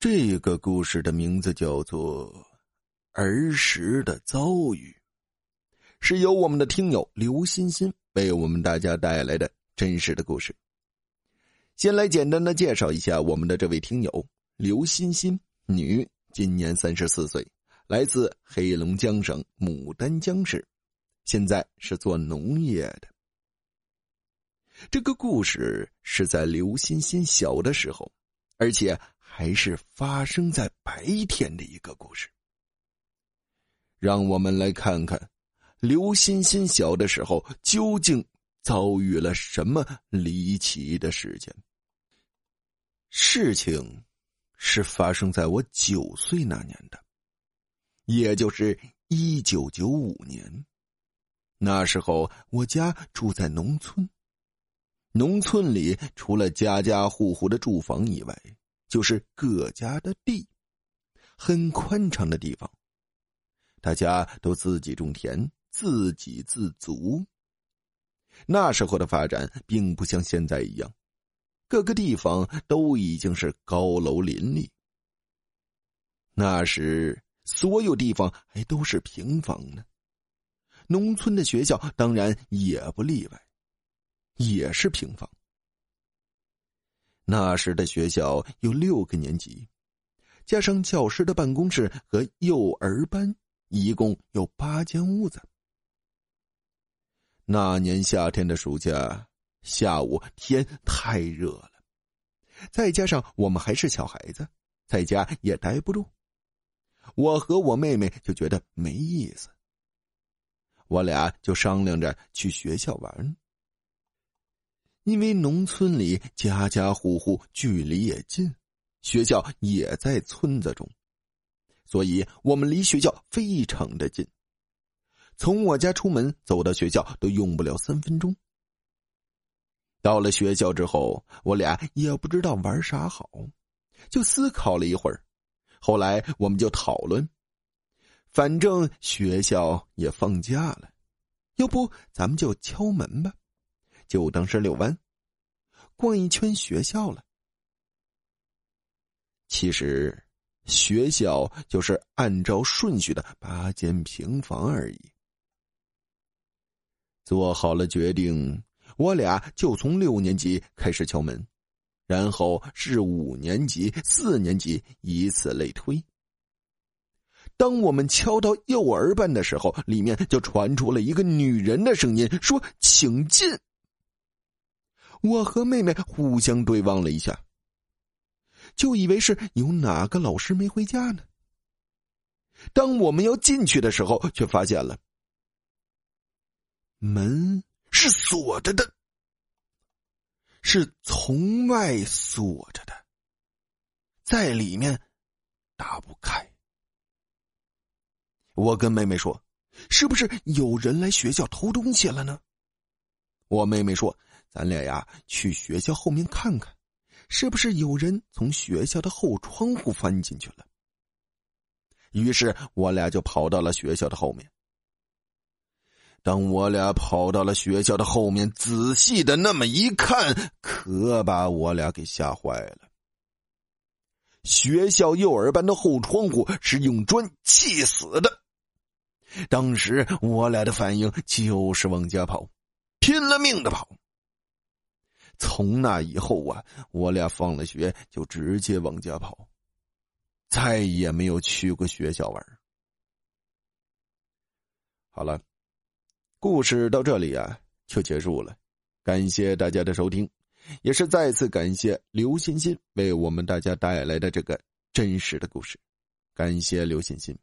这个故事的名字叫做《儿时的遭遇》，是由我们的听友刘欣欣为我们大家带来的真实的故事。先来简单的介绍一下我们的这位听友刘欣欣，女，今年三十四岁，来自黑龙江省牡丹江市，现在是做农业的。这个故事是在刘欣欣小的时候，而且。还是发生在白天的一个故事。让我们来看看，刘欣欣小的时候究竟遭遇了什么离奇的事件。事情是发生在我九岁那年的，也就是一九九五年。那时候我家住在农村，农村里除了家家户户的住房以外。就是各家的地，很宽敞的地方。大家都自己种田，自给自足。那时候的发展并不像现在一样，各个地方都已经是高楼林立。那时所有地方还都是平房呢，农村的学校当然也不例外，也是平房。那时的学校有六个年级，加上教师的办公室和幼儿班，一共有八间屋子。那年夏天的暑假，下午天太热了，再加上我们还是小孩子，在家也待不住，我和我妹妹就觉得没意思，我俩就商量着去学校玩。因为农村里家家户户距离也近，学校也在村子中，所以我们离学校非常的近。从我家出门走到学校都用不了三分钟。到了学校之后，我俩也不知道玩啥好，就思考了一会儿。后来我们就讨论，反正学校也放假了，要不咱们就敲门吧。就当是遛弯，逛一圈学校了。其实，学校就是按照顺序的八间平房而已。做好了决定，我俩就从六年级开始敲门，然后是五年级、四年级，以此类推。当我们敲到幼儿班的时候，里面就传出了一个女人的声音，说：“请进。”我和妹妹互相对望了一下，就以为是有哪个老师没回家呢。当我们要进去的时候，却发现了门是锁着的，是从外锁着的，在里面打不开。我跟妹妹说：“是不是有人来学校偷东西了呢？”我妹妹说。咱俩呀，去学校后面看看，是不是有人从学校的后窗户翻进去了？于是我俩就跑到了学校的后面。当我俩跑到了学校的后面，仔细的那么一看，可把我俩给吓坏了。学校幼儿班的后窗户是用砖砌死的。当时我俩的反应就是往家跑，拼了命的跑。从那以后啊，我俩放了学就直接往家跑，再也没有去过学校玩。好了，故事到这里啊就结束了，感谢大家的收听，也是再次感谢刘欣欣为我们大家带来的这个真实的故事，感谢刘欣欣。